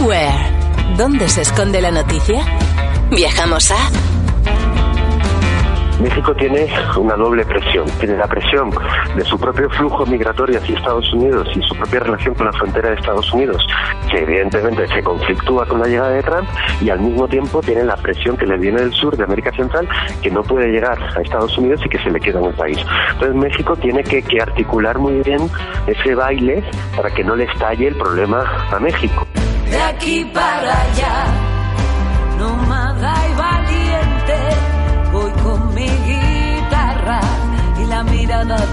Where? ¿Dónde se esconde la noticia? Viajamos a México tiene una doble presión. Tiene la presión de su propio flujo migratorio hacia Estados Unidos y su propia relación con la frontera de Estados Unidos, que evidentemente se conflictúa con la llegada de Trump, y al mismo tiempo tiene la presión que le viene del sur de América Central, que no puede llegar a Estados Unidos y que se le queda en el país. Entonces México tiene que, articular muy bien ese baile para que no le estalle el problema a México. De aquí para allá,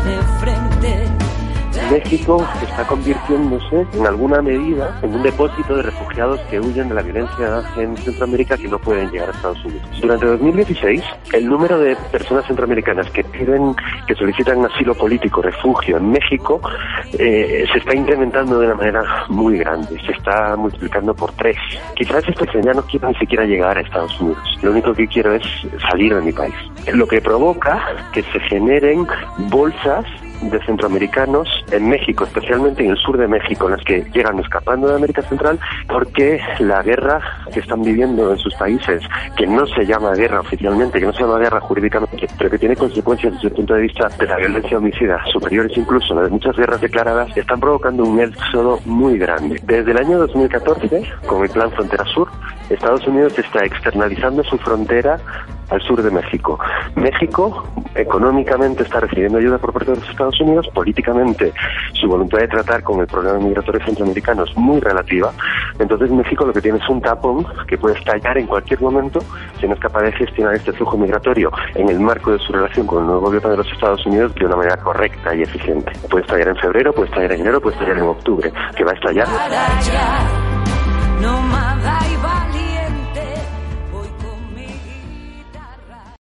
de frente México está convirtiéndose en alguna medida en un depósito de refugiados que huyen de la violencia en Centroamérica que no pueden llegar a Estados Unidos. Durante 2016, el número de personas centroamericanas que piden, que solicitan asilo político, refugio en México, eh, se está incrementando de una manera muy grande. Se está multiplicando por tres. Quizás estos ya no quiero ni siquiera llegar a Estados Unidos. Lo único que quiero es salir de mi país. Lo que provoca que se generen bolsas de centroamericanos en México, especialmente en el sur de México, las que llegan escapando de América Central porque la guerra que están viviendo en sus países, que no se llama guerra oficialmente, que no se llama guerra jurídicamente, pero que tiene consecuencias desde el punto de vista de la violencia homicida superiores incluso a de muchas guerras declaradas, están provocando un éxodo muy grande. Desde el año 2014, con el Plan Frontera Sur, Estados Unidos está externalizando su frontera al sur de México. México económicamente está recibiendo ayuda por parte de los Estados Unidos, políticamente su voluntad de tratar con el problema migratorio centroamericano es muy relativa, entonces México lo que tiene es un tapón que puede estallar en cualquier momento si no es capaz de gestionar este flujo migratorio en el marco de su relación con el nuevo gobierno de los Estados Unidos de una manera correcta y eficiente. Puede estallar en febrero, puede estallar en enero, puede estallar en octubre, que va a estallar.